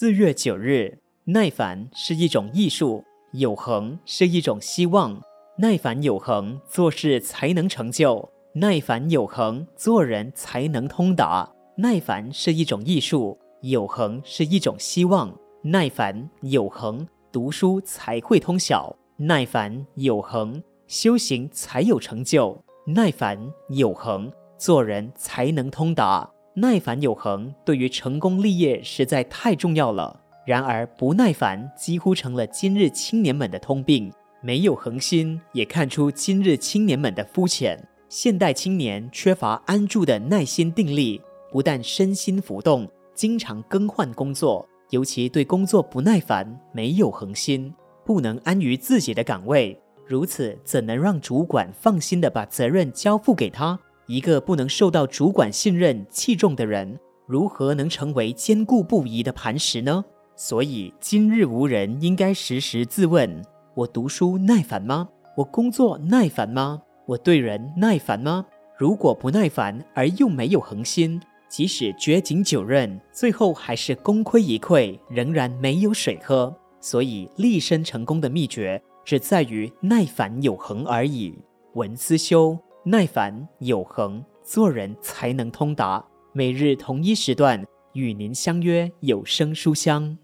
四月九日，耐烦是一种艺术，有恒是一种希望。耐烦有恒，做事才能成就；耐烦有恒，做人才能通达。耐烦是一种艺术，有恒是一种希望。耐烦有恒，读书才会通晓；耐烦有恒，修行才有成就；耐烦有恒，做人才能通达。耐烦有恒，对于成功立业实在太重要了。然而，不耐烦几乎成了今日青年们的通病。没有恒心，也看出今日青年们的肤浅。现代青年缺乏安住的耐心定力，不但身心浮动，经常更换工作。尤其对工作不耐烦，没有恒心，不能安于自己的岗位，如此怎能让主管放心地把责任交付给他？一个不能受到主管信任、器重的人，如何能成为坚固不移的磐石呢？所以，今日无人应该时时自问：我读书耐烦吗？我工作耐烦吗？我对人耐烦吗？如果不耐烦而又没有恒心，即使掘井九仞，最后还是功亏一篑，仍然没有水喝。所以立身成功的秘诀，只在于耐烦有恒而已。文思修，耐烦有恒，做人才能通达。每日同一时段，与您相约有声书香。